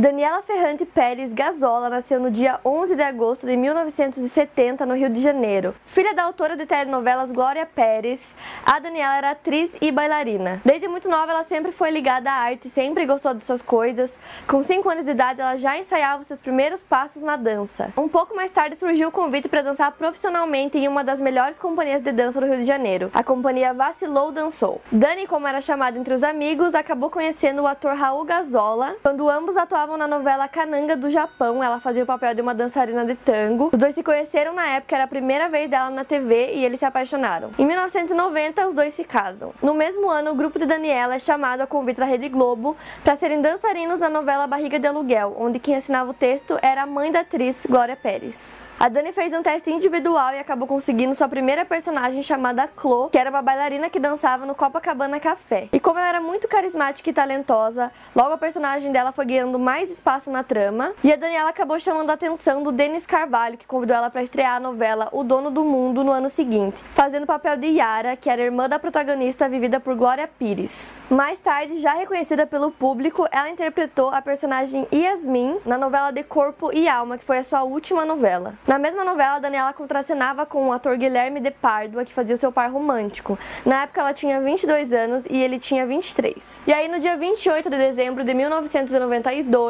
Daniela Ferrante Pérez Gazola nasceu no dia 11 de agosto de 1970 no Rio de Janeiro. Filha da autora de telenovelas Glória Pérez, a Daniela era atriz e bailarina. Desde muito nova ela sempre foi ligada à arte, sempre gostou dessas coisas. Com 5 anos de idade ela já ensaiava seus primeiros passos na dança. Um pouco mais tarde surgiu o convite para dançar profissionalmente em uma das melhores companhias de dança do Rio de Janeiro, a companhia Vacilou Dançou. Dani, como era chamada entre os amigos, acabou conhecendo o ator Raul Gazola quando ambos atuavam atuavam na novela Kananga do Japão. Ela fazia o papel de uma dançarina de tango. Os dois se conheceram na época, era a primeira vez dela na TV e eles se apaixonaram. Em 1990, os dois se casam. No mesmo ano, o grupo de Daniela é chamado a convite da Rede Globo para serem dançarinos na novela Barriga de Aluguel, onde quem assinava o texto era a mãe da atriz Glória Pérez. A Dani fez um teste individual e acabou conseguindo sua primeira personagem chamada Chloe, que era uma bailarina que dançava no Copacabana Café. E como ela era muito carismática e talentosa, logo a personagem dela foi ganhando mais espaço na trama. E a Daniela acabou chamando a atenção do Denis Carvalho, que convidou ela para estrear a novela O Dono do Mundo no ano seguinte, fazendo o papel de Yara, que era irmã da protagonista vivida por Glória Pires. Mais tarde, já reconhecida pelo público, ela interpretou a personagem Yasmin na novela De Corpo e Alma, que foi a sua última novela. Na mesma novela, Daniela contracenava com o ator Guilherme de Pádua, que fazia o seu par romântico. Na época, ela tinha 22 anos e ele tinha 23. E aí, no dia 28 de dezembro de 1992,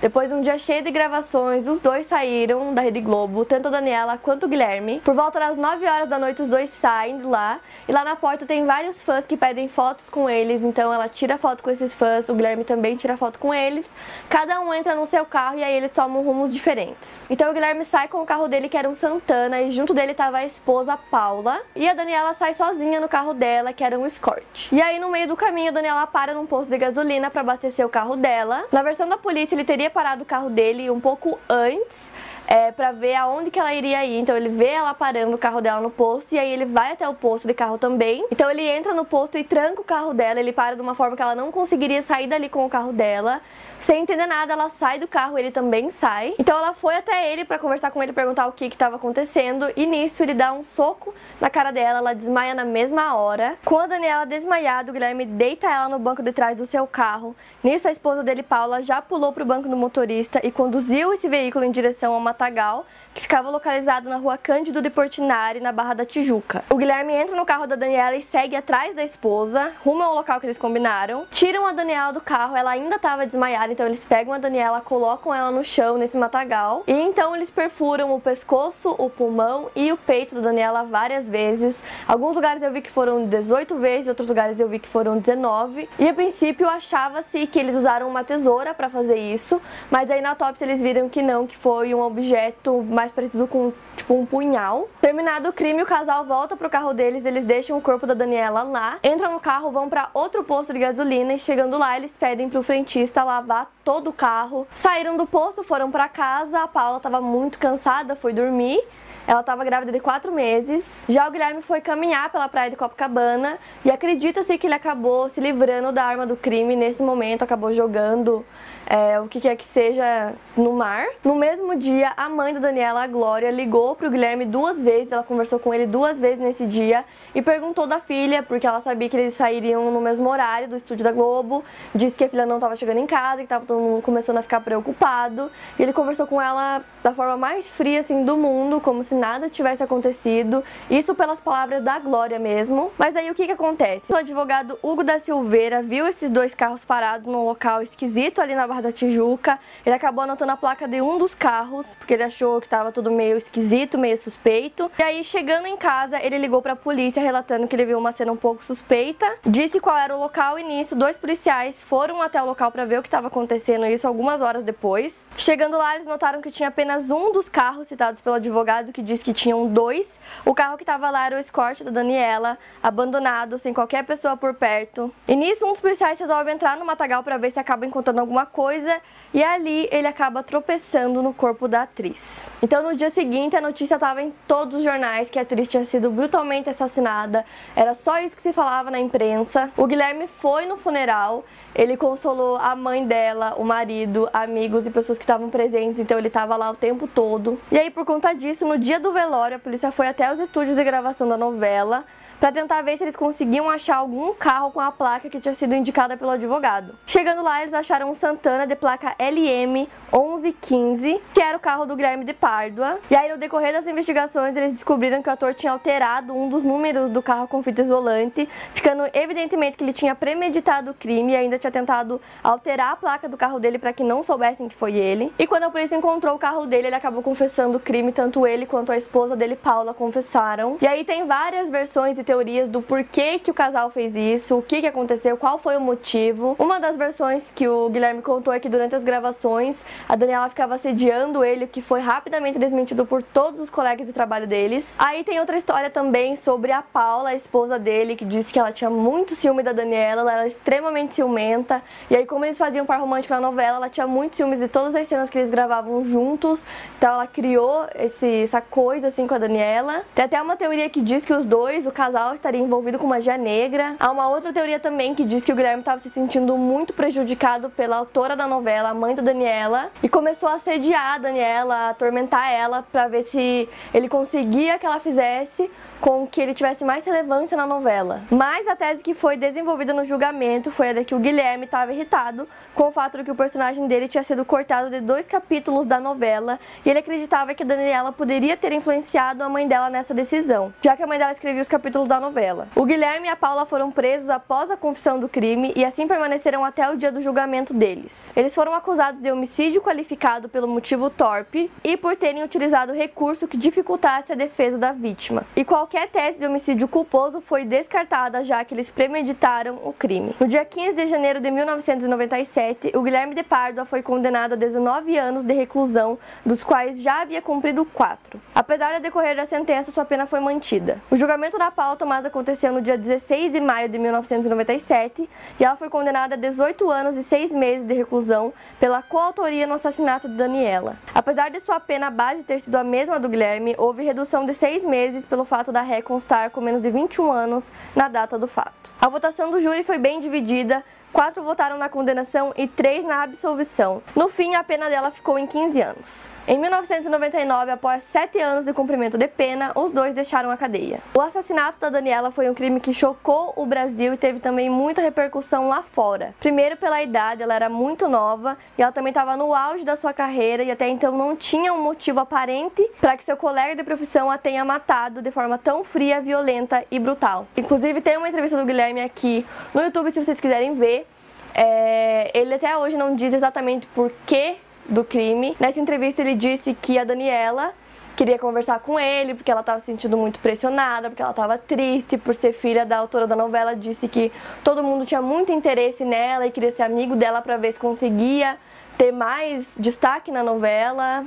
depois de um dia cheio de gravações, os dois saíram da Rede Globo, tanto a Daniela quanto o Guilherme. Por volta das 9 horas da noite, os dois saem de lá. E lá na porta tem vários fãs que pedem fotos com eles. Então ela tira foto com esses fãs, o Guilherme também tira foto com eles. Cada um entra no seu carro e aí eles tomam rumos diferentes. Então o Guilherme sai com o carro dele, que era um Santana, e junto dele tava a esposa Paula. E a Daniela sai sozinha no carro dela, que era um Escort. E aí no meio do caminho, a Daniela para num posto de gasolina para abastecer o carro dela. Na versão da polícia, ele teria parado o carro dele um pouco antes é, para ver aonde que ela iria ir. Então ele vê ela parando o carro dela no posto e aí ele vai até o posto de carro também. Então ele entra no posto e tranca o carro dela. Ele para de uma forma que ela não conseguiria sair dali com o carro dela. Sem entender nada, ela sai do carro, ele também sai. Então ela foi até ele para conversar com ele, perguntar o que estava acontecendo. E nisso ele dá um soco na cara dela, ela desmaia na mesma hora. Com a Daniela desmaiada, o Guilherme deita ela no banco de trás do seu carro. Nisso a esposa dele, Paula, já pulou pro banco do motorista e conduziu esse veículo em direção a uma Matagal, que ficava localizado na rua Cândido de Portinari, na Barra da Tijuca. O Guilherme entra no carro da Daniela e segue atrás da esposa, rumo ao local que eles combinaram. Tiram a Daniela do carro, ela ainda estava desmaiada, então eles pegam a Daniela, colocam ela no chão, nesse matagal, e então eles perfuram o pescoço, o pulmão e o peito da Daniela várias vezes. Alguns lugares eu vi que foram 18 vezes, outros lugares eu vi que foram 19. E a princípio achava-se que eles usaram uma tesoura para fazer isso, mas aí na autópsia eles viram que não, que foi um objeto objeto mais parecido com tipo um punhal. Terminado o crime, o casal volta pro carro deles, eles deixam o corpo da Daniela lá, entram no carro, vão para outro posto de gasolina e chegando lá eles pedem pro frentista lavar todo o carro. Saíram do posto, foram para casa, a Paula estava muito cansada, foi dormir. Ela estava grávida de quatro meses. Já o Guilherme foi caminhar pela praia de Copacabana e acredita-se que ele acabou se livrando da arma do crime nesse momento, acabou jogando é, o que quer que seja no mar. No mesmo dia, a mãe da Daniela, a Glória, ligou para o Guilherme duas vezes. Ela conversou com ele duas vezes nesse dia e perguntou da filha, porque ela sabia que eles sairiam no mesmo horário do estúdio da Globo. Disse que a filha não estava chegando em casa, que estava todo mundo começando a ficar preocupado. E ele conversou com ela da forma mais fria assim do mundo, como se nada tivesse acontecido. Isso pelas palavras da Glória mesmo. Mas aí o que que acontece? O advogado Hugo da Silveira viu esses dois carros parados num local esquisito ali na Barra da Tijuca. Ele acabou anotando a placa de um dos carros, porque ele achou que estava tudo meio esquisito, meio suspeito. E aí, chegando em casa, ele ligou para a polícia relatando que ele viu uma cena um pouco suspeita, disse qual era o local e nisso dois policiais foram até o local para ver o que estava acontecendo, isso algumas horas depois. Chegando lá, eles notaram que tinha apenas um dos carros citados pelo advogado, que disse que tinham dois. O carro que estava lá era o Escort da Daniela, abandonado, sem qualquer pessoa por perto. E nisso, um dos policiais resolve entrar no matagal para ver se acaba encontrando alguma coisa e ali ele acaba tropeçando no corpo da atriz. Então, no dia seguinte, a notícia estava em todos os jornais que a atriz tinha sido brutalmente assassinada. Era só isso que se falava na imprensa. O Guilherme foi no funeral, ele consolou a mãe dela, o marido, amigos e pessoas que estavam presentes, então ele estava lá o tempo todo. E aí, por conta disso, no dia do velório, a polícia foi até os estúdios de gravação da novela para tentar ver se eles conseguiam achar algum carro com a placa que tinha sido indicada pelo advogado. Chegando lá, eles acharam um Santana de placa LM 1115, que era o carro do Guilherme de Pádua. E aí, no decorrer das investigações, eles descobriram que o ator tinha alterado um dos números do carro com fita isolante, ficando evidentemente que ele tinha premeditado o crime e ainda tinha tentado alterar a placa do carro dele para que não soubessem que foi ele. E quando a polícia encontrou o carro dele, ele acabou confessando o crime, tanto ele quanto a esposa dele, Paula, confessaram. E aí tem várias versões e teorias do porquê que o casal fez isso, o que, que aconteceu, qual foi o motivo. Uma das versões que o Guilherme contou é que durante as gravações a Daniela ficava assediando ele, o que foi rapidamente desmentido por todos os colegas de trabalho deles. Aí tem outra história também sobre a Paula, a esposa dele, que disse que ela tinha muito ciúme da Daniela, ela era extremamente ciumenta. E aí, como eles faziam par romântico na novela, ela tinha muito ciúmes de todas as cenas que eles gravavam juntos. Então ela criou esse, essa coisa assim com a Daniela. Tem até uma teoria que diz que os dois, o casal, estaria envolvido com magia negra. Há uma outra teoria também que diz que o Guilherme estava se sentindo muito prejudicado pela autora da novela, a mãe do Daniela, e começou a assediar a Daniela, a atormentar ela para ver se ele conseguia que ela fizesse com que ele tivesse mais relevância na novela. Mas a tese que foi desenvolvida no julgamento foi a de que o Guilherme estava irritado com o fato de que o personagem dele tinha sido cortado de dois capítulos da novela e ele acreditava que a Daniela poderia ter influenciado a mãe dela nessa decisão, já que a mãe dela escrevia os capítulos da novela. O Guilherme e a Paula foram presos após a confissão do crime e assim permaneceram até o dia do julgamento deles. Eles foram acusados de homicídio qualificado pelo motivo torpe e por terem utilizado recurso que dificultasse a defesa da vítima. E qual qualquer tese de homicídio culposo foi descartada, já que eles premeditaram o crime. No dia 15 de janeiro de 1997, o Guilherme de Pádua foi condenado a 19 anos de reclusão, dos quais já havia cumprido 4. Apesar de decorrer da sentença, sua pena foi mantida. O julgamento da Paula Tomás aconteceu no dia 16 de maio de 1997 e ela foi condenada a 18 anos e 6 meses de reclusão pela coautoria no assassinato de Daniela. Apesar de sua pena base ter sido a mesma do Guilherme, houve redução de 6 meses pelo fato da ré constar com menos de 21 anos na data do fato. A votação do júri foi bem dividida, Quatro votaram na condenação e três na absolvição. No fim, a pena dela ficou em 15 anos. Em 1999, após sete anos de cumprimento de pena, os dois deixaram a cadeia. O assassinato da Daniela foi um crime que chocou o Brasil e teve também muita repercussão lá fora. Primeiro, pela idade, ela era muito nova e ela também estava no auge da sua carreira e até então não tinha um motivo aparente para que seu colega de profissão a tenha matado de forma tão fria, violenta e brutal. Inclusive, tem uma entrevista do Guilherme aqui no YouTube se vocês quiserem ver. É, ele até hoje não diz exatamente por que do crime. Nessa entrevista ele disse que a Daniela queria conversar com ele porque ela estava se sentindo muito pressionada, porque ela estava triste por ser filha da autora da novela, disse que todo mundo tinha muito interesse nela e queria ser amigo dela para ver se conseguia ter mais destaque na novela.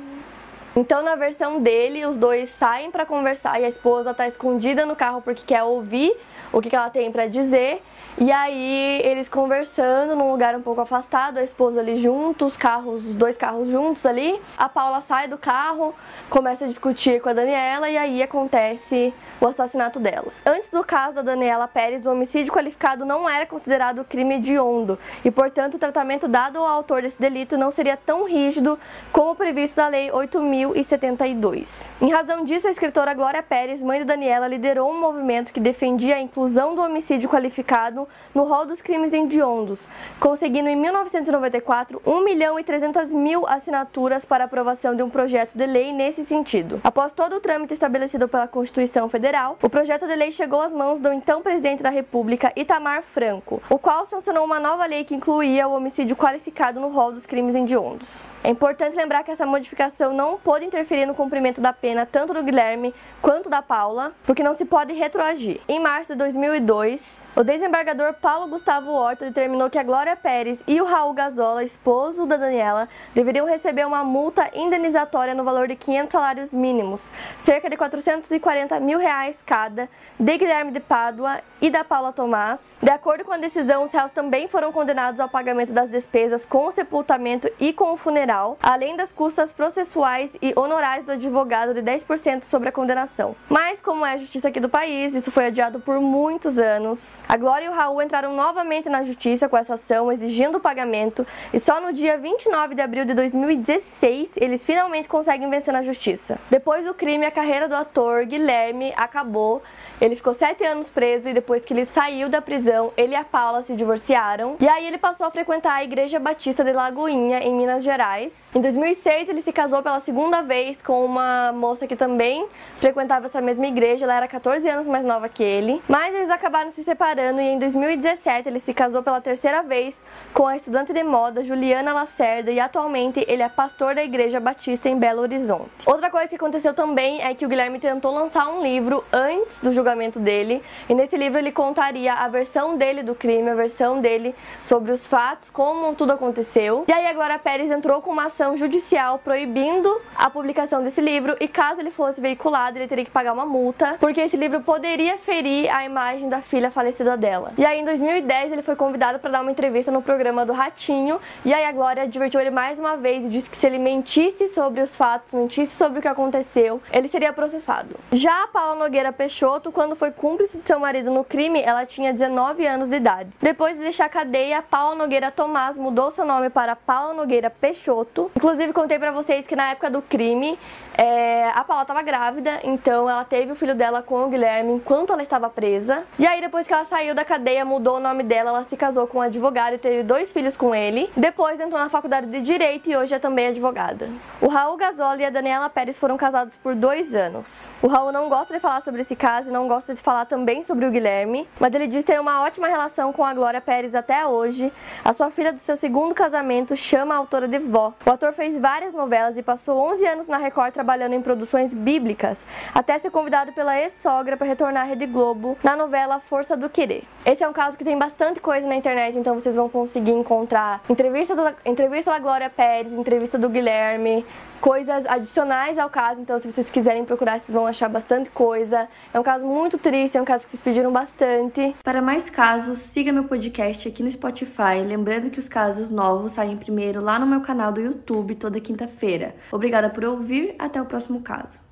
Então, na versão dele, os dois saem para conversar e a esposa está escondida no carro porque quer ouvir o que, que ela tem para dizer. E aí eles conversando num lugar um pouco afastado, a esposa ali junto, os carros, os dois carros juntos ali. A Paula sai do carro, começa a discutir com a Daniela e aí acontece o assassinato dela. Antes do caso da Daniela Pérez, o homicídio qualificado não era considerado crime hediondo e, portanto, o tratamento dado ao autor desse delito não seria tão rígido como previsto na Lei 8.000 2072. Em razão disso, a escritora Glória Pérez, mãe de Daniela, liderou um movimento que defendia a inclusão do homicídio qualificado no rol dos crimes hediondos, conseguindo em 1994 1 milhão e 300 mil assinaturas para aprovação de um projeto de lei nesse sentido. Após todo o trâmite estabelecido pela Constituição Federal, o projeto de lei chegou às mãos do então presidente da República, Itamar Franco, o qual sancionou uma nova lei que incluía o homicídio qualificado no rol dos crimes hediondos. É importante lembrar que essa modificação não pode interferir no cumprimento da pena tanto do Guilherme quanto da Paula, porque não se pode retroagir. Em março de 2002, o desembargador Paulo Gustavo Horta determinou que a Glória Pérez e o Raul Gazola, esposo da Daniela, deveriam receber uma multa indenizatória no valor de 500 salários mínimos, cerca de 440 mil reais cada, de Guilherme de Pádua e da Paula Tomás. De acordo com a decisão, os réus também foram condenados ao pagamento das despesas com o sepultamento e com o funeral, além das custas processuais e honorários do advogado de 10% sobre a condenação. Mas, como é a justiça aqui do país, isso foi adiado por muitos anos. A Glória e o Raul entraram novamente na justiça com essa ação, exigindo o pagamento, e só no dia 29 de abril de 2016 eles finalmente conseguem vencer na justiça. Depois do crime, a carreira do ator Guilherme acabou. Ele ficou sete anos preso e depois que ele saiu da prisão, ele e a Paula se divorciaram. E aí ele passou a frequentar a Igreja Batista de Lagoinha, em Minas Gerais. Em 2006, ele se casou pela segunda vez com uma moça que também frequentava essa mesma igreja. Ela era 14 anos mais nova que ele. Mas eles acabaram se separando e em 2017 ele se casou pela terceira vez com a estudante de moda Juliana Lacerda e atualmente ele é pastor da Igreja Batista em Belo Horizonte. Outra coisa que aconteceu também é que o Guilherme tentou lançar um livro antes do julgamento dele e nesse livro ele contaria a versão dele do crime, a versão dele sobre os fatos, como tudo aconteceu. E aí a Glória Pérez entrou com uma ação judicial proibindo a publicação desse livro e caso ele fosse veiculado, ele teria que pagar uma multa, porque esse livro poderia ferir a imagem da filha falecida dela. E aí em 2010 ele foi convidado para dar uma entrevista no programa do Ratinho, e aí a Glória advertiu ele mais uma vez e disse que se ele mentisse sobre os fatos, mentisse sobre o que aconteceu, ele seria processado. Já a Paula Nogueira Peixoto, quando foi cúmplice de seu marido no crime, ela tinha 19 anos de idade. Depois de deixar a cadeia, Paula Nogueira Tomás mudou seu nome para Paula Nogueira Peixoto. Inclusive, contei para vocês que na época do crime, é, a Paula estava grávida, então ela teve o filho dela com o Guilherme enquanto ela estava presa. E aí, depois que ela saiu da cadeia, mudou o nome dela, ela se casou com um advogado e teve dois filhos com ele. Depois entrou na faculdade de Direito e hoje é também advogada. O Raul Gasol e a Daniela Pérez foram casados por dois anos. O Raul não gosta de falar sobre esse caso e não gosta de falar também sobre o Guilherme, mas ele diz ter uma ótima relação com a Glória Pérez até hoje. A sua filha do seu segundo casamento chama a autora de vó. O ator fez várias novelas e passou 11 anos na Record trabalhando em produções bíblicas, até ser convidado pela ex-sogra para retornar à Rede Globo na novela Força do Querer. Esse é um caso que tem bastante coisa na internet, então vocês vão conseguir encontrar entrevista da, entrevista da Glória Pérez, entrevista do Guilherme, coisas adicionais ao caso, então se vocês quiserem procurar, vocês vão achar bastante coisa. É um caso muito triste, é um caso que vocês pediram bastante. Para mais casos, siga meu podcast aqui no Spotify, lembrando que os casos novos saem primeiro lá no meu canal do YouTube toda quinta-feira. Obrigada por ouvir, até o próximo caso.